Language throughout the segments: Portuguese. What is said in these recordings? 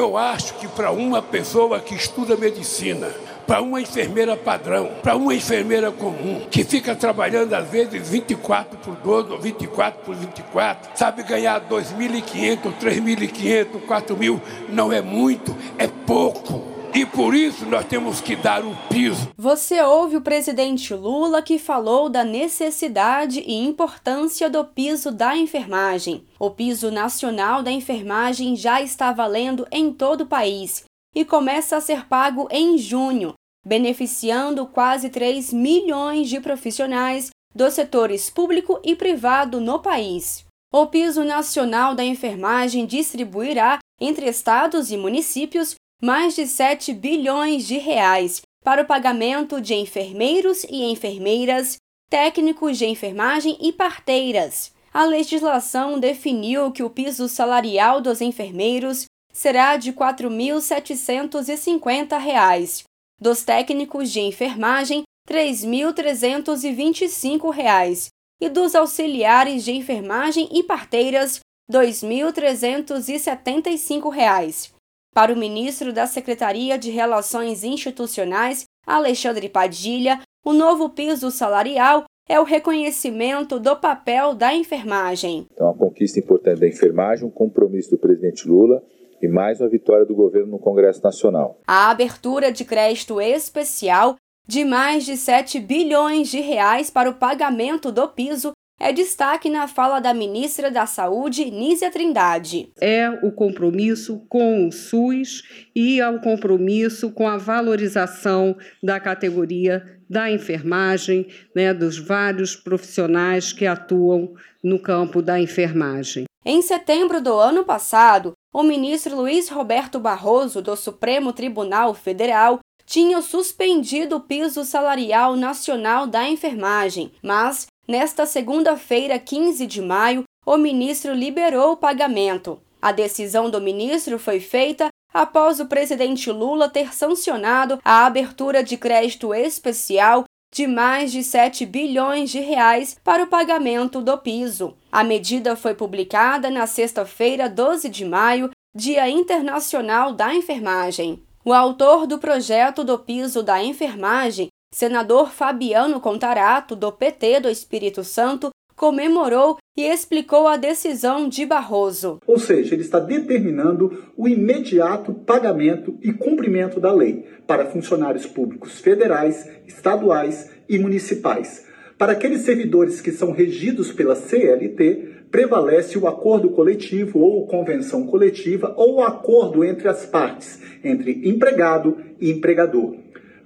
Eu acho que para uma pessoa que estuda medicina, para uma enfermeira padrão, para uma enfermeira comum, que fica trabalhando às vezes 24 por 12 ou 24 por 24, sabe ganhar 2.500, 3.500, 4.000, não é muito, é pouco. E por isso nós temos que dar o piso. Você ouve o presidente Lula que falou da necessidade e importância do piso da enfermagem. O piso nacional da enfermagem já está valendo em todo o país e começa a ser pago em junho, beneficiando quase 3 milhões de profissionais dos setores público e privado no país. O piso nacional da enfermagem distribuirá entre estados e municípios mais de 7 bilhões de reais para o pagamento de enfermeiros e enfermeiras, técnicos de enfermagem e parteiras. A legislação definiu que o piso salarial dos enfermeiros será de R$ 4.750, dos técnicos de enfermagem R$ 3.325 e dos auxiliares de enfermagem e parteiras R$ 2.375. Para o ministro da Secretaria de Relações Institucionais, Alexandre Padilha, o novo piso salarial é o reconhecimento do papel da enfermagem. Então, uma conquista importante da enfermagem, um compromisso do presidente Lula e mais uma vitória do governo no Congresso Nacional. A abertura de crédito especial de mais de 7 bilhões de reais para o pagamento do piso é destaque na fala da ministra da Saúde, Nízia Trindade. É o compromisso com o SUS e é o compromisso com a valorização da categoria da enfermagem, né, dos vários profissionais que atuam no campo da enfermagem. Em setembro do ano passado, o ministro Luiz Roberto Barroso, do Supremo Tribunal Federal, tinha suspendido o piso salarial nacional da enfermagem, mas Nesta segunda-feira, 15 de maio, o ministro liberou o pagamento. A decisão do ministro foi feita após o presidente Lula ter sancionado a abertura de crédito especial de mais de 7 bilhões de reais para o pagamento do piso. A medida foi publicada na sexta-feira, 12 de maio, Dia Internacional da Enfermagem. O autor do projeto do piso da enfermagem Senador Fabiano Contarato, do PT do Espírito Santo, comemorou e explicou a decisão de Barroso. Ou seja, ele está determinando o imediato pagamento e cumprimento da lei para funcionários públicos federais, estaduais e municipais. Para aqueles servidores que são regidos pela CLT, prevalece o acordo coletivo ou convenção coletiva ou acordo entre as partes, entre empregado e empregador.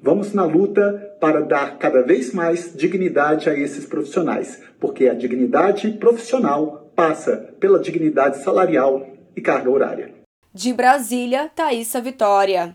Vamos na luta para dar cada vez mais dignidade a esses profissionais, porque a dignidade profissional passa pela dignidade salarial e carga horária. De Brasília, Thaisa Vitória.